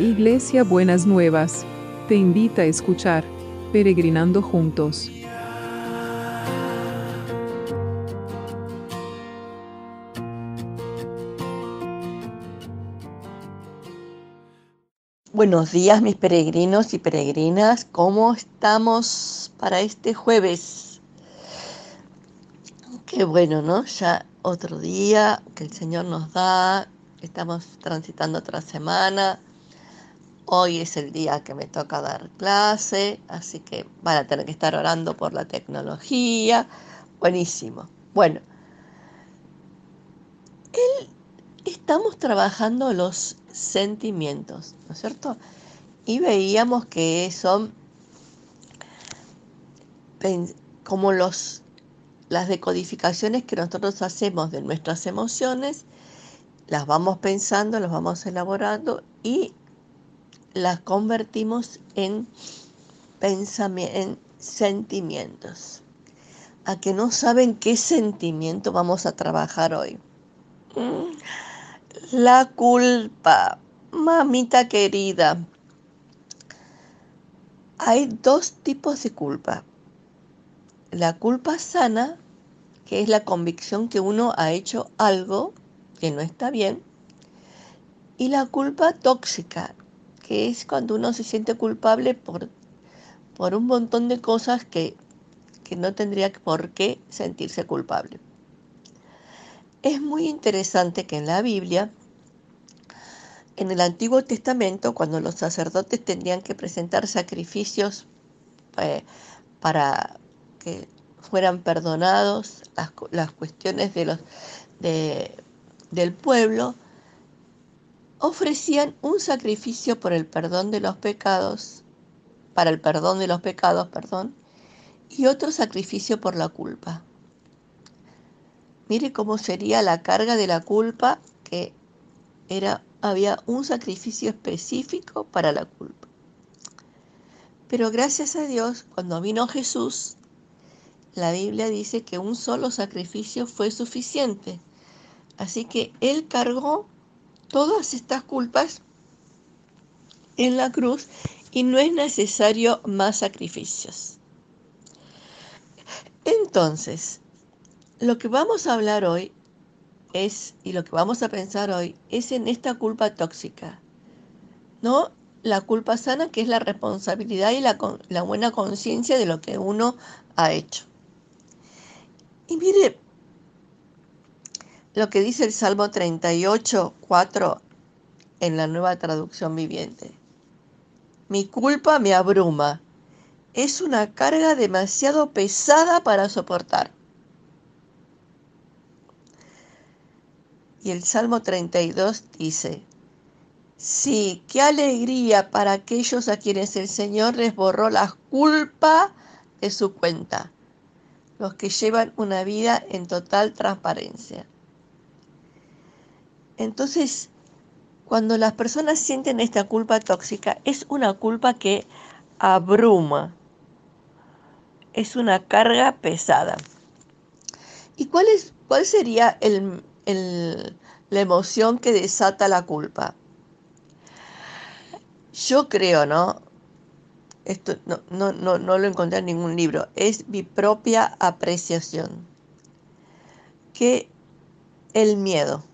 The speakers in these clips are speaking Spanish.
Iglesia Buenas Nuevas, te invita a escuchar Peregrinando Juntos. Buenos días mis peregrinos y peregrinas, ¿cómo estamos para este jueves? Qué bueno, ¿no? Ya otro día que el Señor nos da, estamos transitando otra semana. Hoy es el día que me toca dar clase, así que van a tener que estar orando por la tecnología. Buenísimo. Bueno, estamos trabajando los sentimientos, ¿no es cierto? Y veíamos que son como las decodificaciones que nosotros hacemos de nuestras emociones, las vamos pensando, las vamos elaborando y las convertimos en, en sentimientos. A que no saben qué sentimiento vamos a trabajar hoy. Mm, la culpa, mamita querida. Hay dos tipos de culpa. La culpa sana, que es la convicción que uno ha hecho algo que no está bien. Y la culpa tóxica, que es cuando uno se siente culpable por, por un montón de cosas que, que no tendría por qué sentirse culpable. Es muy interesante que en la Biblia, en el Antiguo Testamento, cuando los sacerdotes tenían que presentar sacrificios eh, para que fueran perdonados las, cuestiones de los, del pueblo, ofrecían un sacrificio por el perdón de los pecados, para el perdón de los pecados, perdón, y otro sacrificio por la culpa. Mire cómo sería la carga de la culpa que era había un sacrificio específico para la culpa. Pero gracias a Dios, cuando vino Jesús, la Biblia dice que un solo sacrificio fue suficiente. Así que Él cargó todas estas culpas en la cruz y no es necesario más sacrificios. Entonces, lo que vamos a hablar hoy es, y lo que vamos a pensar hoy, es en esta culpa tóxica, ¿no? La culpa sana, que es la responsabilidad y la, la buena conciencia de lo que uno ha hecho. Y mire, lo que dice el Salmo 38, 4 en la nueva traducción viviente. Mi culpa me abruma. Es una carga demasiado pesada para soportar. Y el Salmo 32 dice, sí, qué alegría para aquellos a quienes el Señor les borró la culpa de su cuenta, los que llevan una vida en total transparencia. Entonces, cuando las personas sienten esta culpa tóxica, es una culpa que abruma, es una carga pesada. ¿Y cuál, es, cuál sería la emoción que desata la culpa? Yo creo, ¿no? Esto no, no, no, no lo encontré en ningún libro, es mi propia apreciación, que el miedo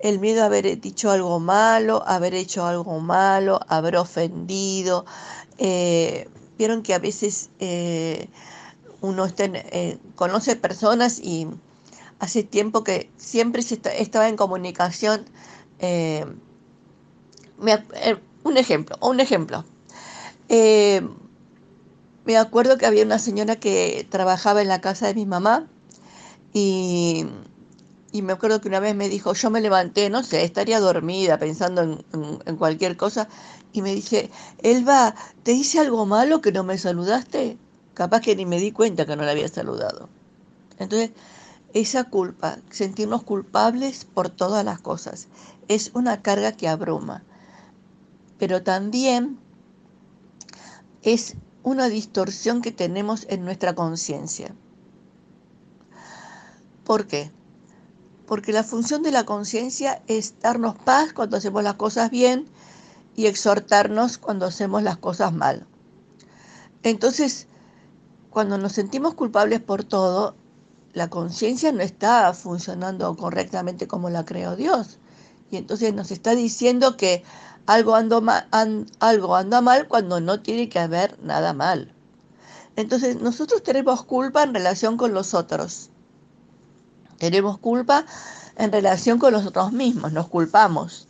el miedo a haber dicho algo malo, haber hecho algo malo, haber ofendido. Eh, vieron que a veces eh, uno eh, conoce personas y hace tiempo que siempre se estaba en comunicación. un ejemplo, un ejemplo. me acuerdo que había una señora que trabajaba en la casa de mi mamá y y me acuerdo que una vez me dijo, yo me levanté, no sé, estaría dormida pensando en, cualquier cosa, y me dice, Elba, ¿te hice algo malo que no me saludaste? Capaz que ni me di cuenta que no la había saludado. Entonces, esa culpa, sentirnos culpables por todas las cosas, es una carga que abruma. Pero también es una distorsión que tenemos en nuestra conciencia. ¿Por qué? Porque la función de la conciencia es darnos paz cuando hacemos las cosas bien y exhortarnos cuando hacemos las cosas mal. Entonces, cuando nos sentimos culpables por todo, la conciencia no está funcionando correctamente como la creó Dios. Y entonces nos está diciendo que algo, anda mal cuando no tiene que haber nada mal. Entonces nosotros tenemos culpa en relación con los otros. Tenemos culpa en relación con nosotros mismos, nos culpamos.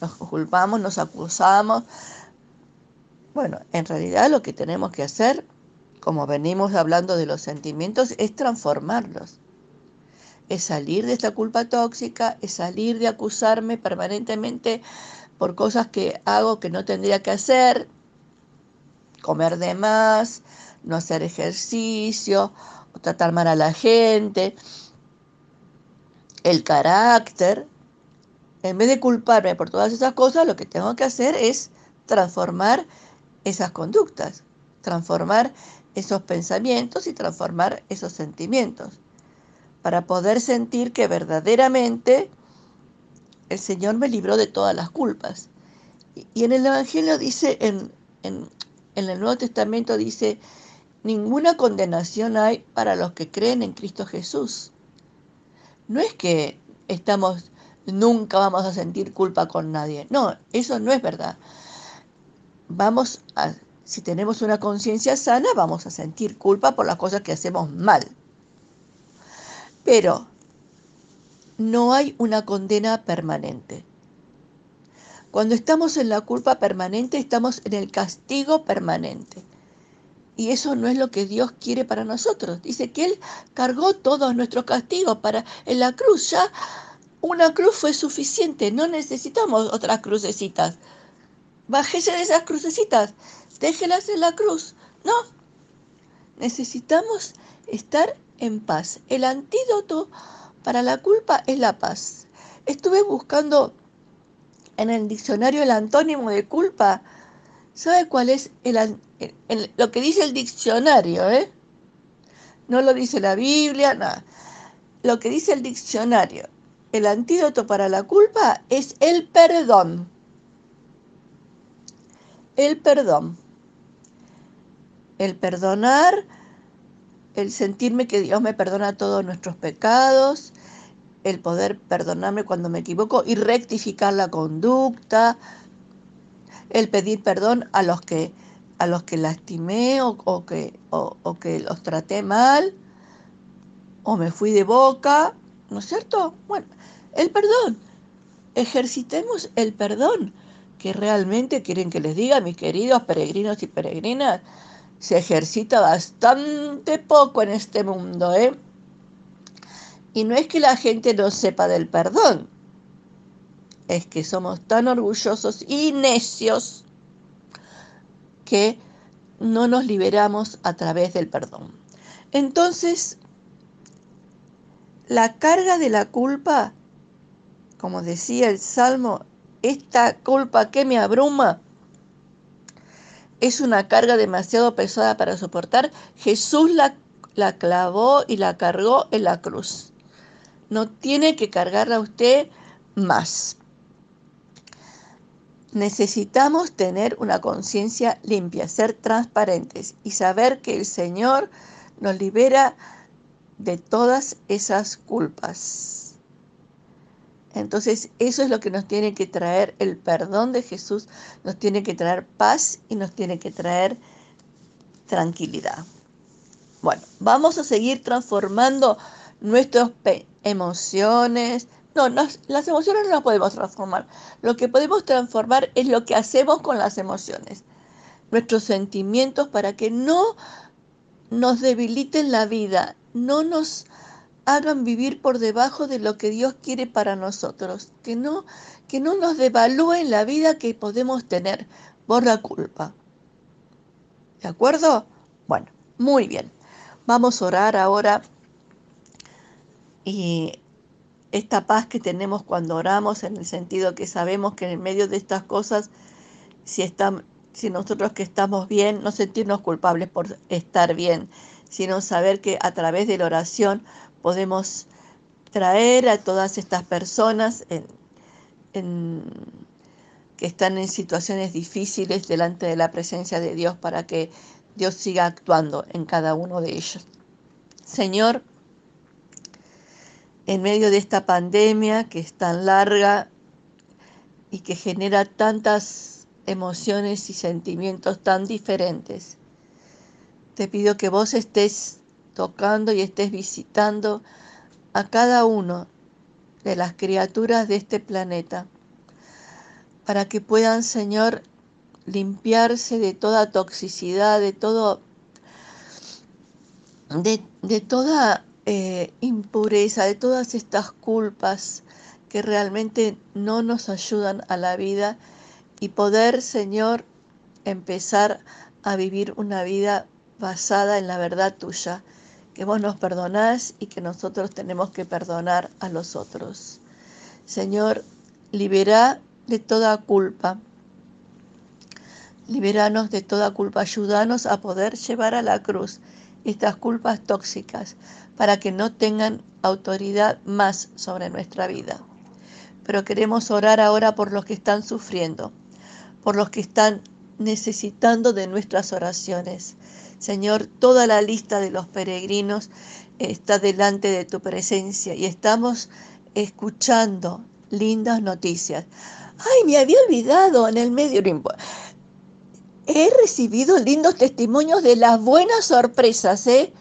Nos culpamos, nos acusamos. Bueno, en realidad lo que tenemos que hacer, como venimos hablando de los sentimientos, es transformarlos. Es salir de esta culpa tóxica, es salir de acusarme permanentemente por cosas que hago que no tendría que hacer, comer de más, no hacer ejercicio, tratar mal a la gente, el carácter. En vez de culparme por todas esas cosas, lo que tengo que hacer es transformar esas conductas, transformar esos pensamientos y transformar esos sentimientos, para poder sentir que verdaderamente el Señor me libró de todas las culpas. Y en el Evangelio dice, en, en, en el Nuevo Testamento dice, ninguna condenación hay para los que creen en Cristo Jesús. No es que estamos, nunca vamos a sentir culpa con nadie. No, eso no es verdad. Vamos a, si tenemos una conciencia sana, vamos a sentir culpa por las cosas que hacemos mal. Pero no hay una condena permanente. Cuando estamos en la culpa permanente, estamos en el castigo permanente. Y eso no es lo que Dios quiere para nosotros. Dice que Él cargó todos nuestros castigos para en la cruz. Ya una cruz fue suficiente. No necesitamos otras crucecitas. Bájese de esas crucecitas. Déjelas en la cruz. No. Necesitamos estar en paz. El antídoto para la culpa es la paz. Estuve buscando en el diccionario el antónimo de culpa, ¿sabe cuál es el, lo que dice el diccionario? Eh? No lo dice la Biblia, nada. Lo que dice el diccionario, el antídoto para la culpa es el perdón. El perdón. El perdonar, el sentirme que Dios me perdona todos nuestros pecados, el poder perdonarme cuando me equivoco y rectificar la conducta, el pedir perdón a los que, a los que lastimé o, que, o que los traté mal, o me fui de boca, ¿no es cierto? Bueno, el perdón. Ejercitemos el perdón que realmente quieren que les diga, mis queridos peregrinos y peregrinas, se ejercita bastante poco en este mundo, ¿eh? Y no es que la gente no sepa del perdón, es que somos tan orgullosos y necios que no nos liberamos a través del perdón. Entonces, la carga de la culpa, como decía el Salmo, esta culpa que me abruma, es una carga demasiado pesada para soportar. Jesús la, la clavó y la cargó en la cruz no tiene que cargarla usted más. Necesitamos tener una conciencia limpia, ser transparentes y saber que el Señor nos libera de todas esas culpas. Entonces eso es lo que nos tiene que traer el perdón de Jesús, nos tiene que traer paz y nos tiene que traer tranquilidad. Bueno, vamos a seguir transformando nuestras emociones. No, las emociones no las podemos transformar. Lo que podemos transformar es lo que hacemos con las emociones. Nuestros sentimientos para que no nos debiliten la vida, no nos hagan vivir por debajo de lo que Dios quiere para nosotros, que no, que no nos devalúen la vida que podemos tener por la culpa. ¿De acuerdo? Bueno, muy bien. Vamos a orar ahora y esta paz que tenemos cuando oramos, en el sentido que sabemos que en medio de estas cosas, si, están, si nosotros que estamos bien, no sentirnos culpables por estar bien, sino saber que a través de la oración podemos traer a todas estas personas en, que están en situaciones difíciles delante de la presencia de Dios para que Dios siga actuando en cada uno de ellos. Señor, en medio de esta pandemia que es tan larga y que genera tantas emociones y sentimientos tan diferentes, te pido que vos estés tocando y estés visitando a cada uno de las criaturas de este planeta, para que puedan, Señor, limpiarse de toda toxicidad, de todo, de, toda eh, impureza, de todas estas culpas que realmente no nos ayudan a la vida y poder, Señor, empezar a vivir una vida basada en la verdad tuya, que vos nos perdonás y que nosotros tenemos que perdonar a los otros. Señor, libera de toda culpa. Liberanos de toda culpa. Ayúdanos a poder llevar a la cruz estas culpas tóxicas para que no tengan autoridad más sobre nuestra vida. Pero queremos orar ahora por los que están sufriendo, por los que están necesitando de nuestras oraciones. Señor, toda la lista de los peregrinos está delante de tu presencia y estamos escuchando lindas noticias. Ay, me había olvidado en el medio. He recibido lindos testimonios de las buenas sorpresas, ¿eh?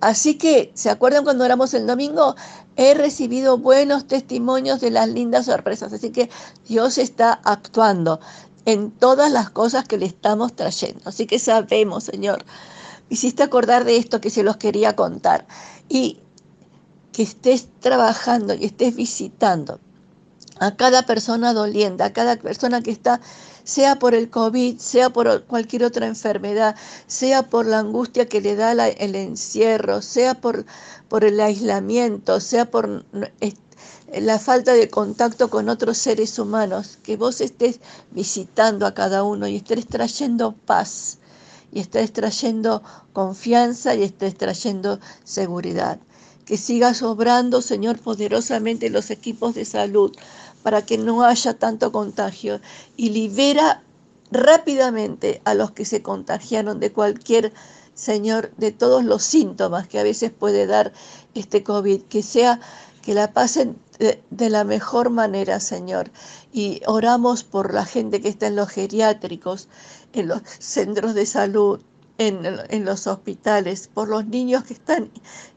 Así que, ¿se acuerdan cuando éramos el domingo? He recibido buenos testimonios de las lindas sorpresas. Así que Dios está actuando en todas las cosas que le estamos trayendo. Así que sabemos, Señor, hiciste acordar de esto que se los quería contar. Y que estés trabajando y estés visitando a cada persona doliente, a cada persona que está, sea por el COVID, sea por cualquier otra enfermedad, sea por la angustia que le da el encierro, sea por, por el aislamiento, sea por la falta de contacto con otros seres humanos, que vos estés visitando a cada uno y estés trayendo paz, y estés trayendo confianza y estés trayendo seguridad. Que sigas obrando, Señor, poderosamente los equipos de salud para que no haya tanto contagio y libera rápidamente a los que se contagiaron de cualquier Señor, de todos los síntomas que a veces puede dar este COVID, que sea que la pasen de, la mejor manera, Señor. Y oramos por la gente que está en los geriátricos, en los centros de salud, en, los hospitales, por los niños que están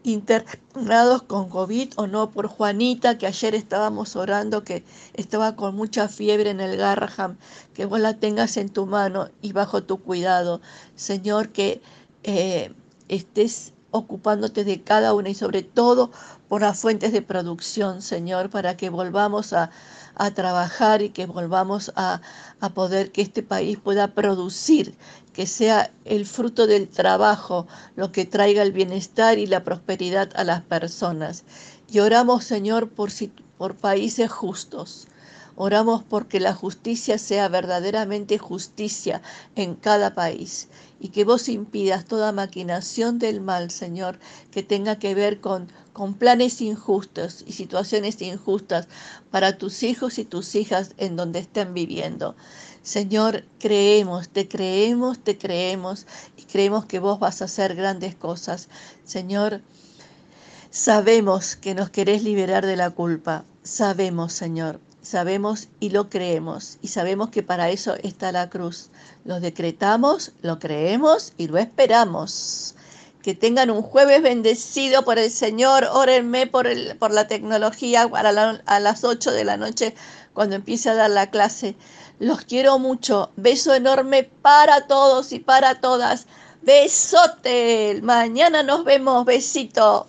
internados con COVID o no, por Juanita, que ayer estábamos orando, que estaba con mucha fiebre en el Garraham, que vos la tengas en tu mano y bajo tu cuidado. Señor, que eh, estés ocupándote de cada una y sobre todo por las fuentes de producción, Señor, para que volvamos a, trabajar y que volvamos a, a, poder que este país pueda producir, que sea el fruto del trabajo lo que traiga el bienestar y la prosperidad a las personas. Y oramos, Señor, por, por países justos. Oramos porque la justicia sea verdaderamente justicia en cada país y que vos impidas toda maquinación del mal, Señor, que tenga que ver con, con planes injustos y situaciones injustas para tus hijos y tus hijas en donde estén viviendo. Señor, creemos, te creemos, te creemos y creemos que vos vas a hacer grandes cosas. Señor, sabemos que nos querés liberar de la culpa. Sabemos, Señor, sabemos y lo creemos. Y sabemos que para eso está la cruz. Lo decretamos, lo creemos y lo esperamos. Que tengan un jueves bendecido por el Señor. Órenme por, el, por la tecnología para a las 8 de la noche cuando empiece a dar la clase. Los quiero mucho. Beso enorme para todos y para todas. Besote. Mañana nos vemos. Besito.